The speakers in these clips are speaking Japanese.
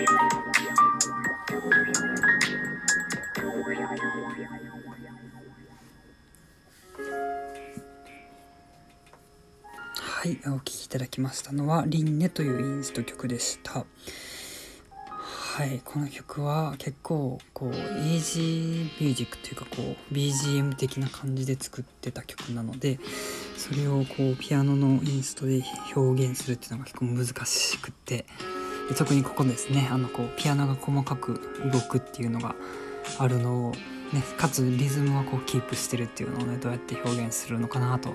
はい、お聴きいただきましたのは、リンネというインスト曲でした。はい、この曲は結構こうイージーミュージックというかこう BGM 的な感じで作ってた曲なのでそれをこうピアノのインストで表現するっていうのが結構難しくってで特にここですねあのこうピアノが細かく動くっていうのがあるのを、ね、かつリズムはこうキープしてるっていうのをねどうやって表現するのかなと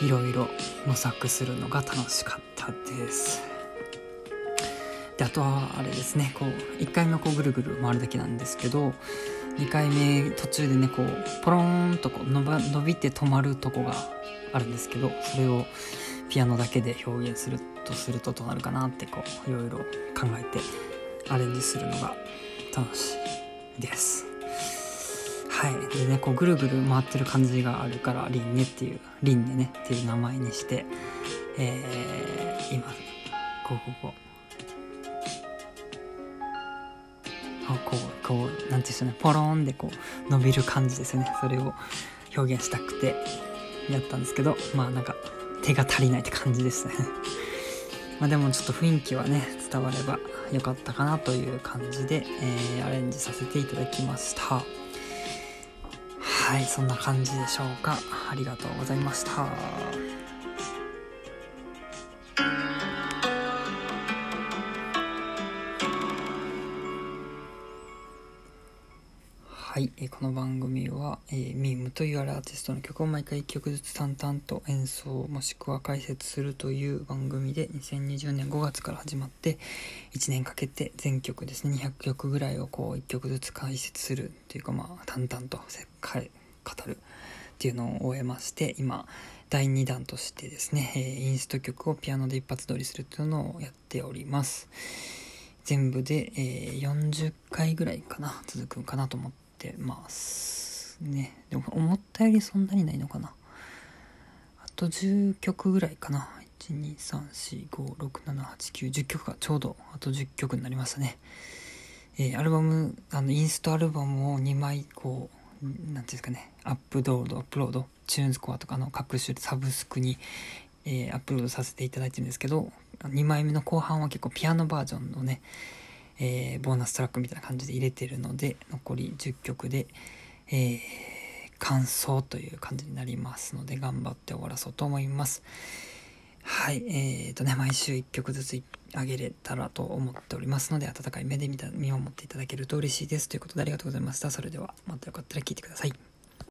いろいろ模索するのが楽しかったです。であとはあれですねこう1回目こうぐるぐる回るだけなんですけど2回目途中でねこうポロンとこう伸ば伸びて止まるとこがあるんですけどそれをピアノだけで表現するとするとどうなるかなってこういろいろ考えてアレンジするのが楽しいです。はい。でね、こうぐるぐる回ってる感じがあるから、リンネっていう、リンネねっていう名前にして、えー、今、こうこうこう、こうこう何て言うんでしょうねポロンでこう伸びる感じですよねそれを表現したくてやったんですけどまあなんか手が足りないって感じですね。まあでもちょっと雰囲気はね伝われば良かったかなという感じで、えー、アレンジさせていただきました。はいそんな感じでしょうか。ありがとうございました。はい、えこの番組は、えー、ミームというあるアーティストの曲を毎回1曲ずつ淡々と演奏もしくは解説するという番組で2020年5月から始まって1年かけて全曲ですね200曲ぐらいをこう1曲ずつ解説するというかまあ淡々と語るっていうのを終えまして今第2弾としてですね、えー、インスト曲をピアノで一発撮りするというのをやっております。全部で、えー、40回ぐらいかな続くかなと思ってってますね。でも思ったよりそんなにないのかな。あと10曲ぐらいかな。12345678910曲がちょうどあと10曲になりましたね。えー、アルバムあのインストアルバムを2枚こう何ていうんですかね。アップロードアップロードチューンスコアとかの各種サブスクに、えー、アップロードさせていただいてるんですけど2枚目の後半は結構ピアノバージョンのねえー、ボーナストラックみたいな感じで入れてるので残り10曲で、えー、完走という感じになりますので頑張って終わらそうと思います。はいえーとね毎週1曲ずつあげれたらと思っておりますので温かい目で見た見守っていただけると嬉しいです。ということでありがとうございました。それではまたよかったら聴いてください。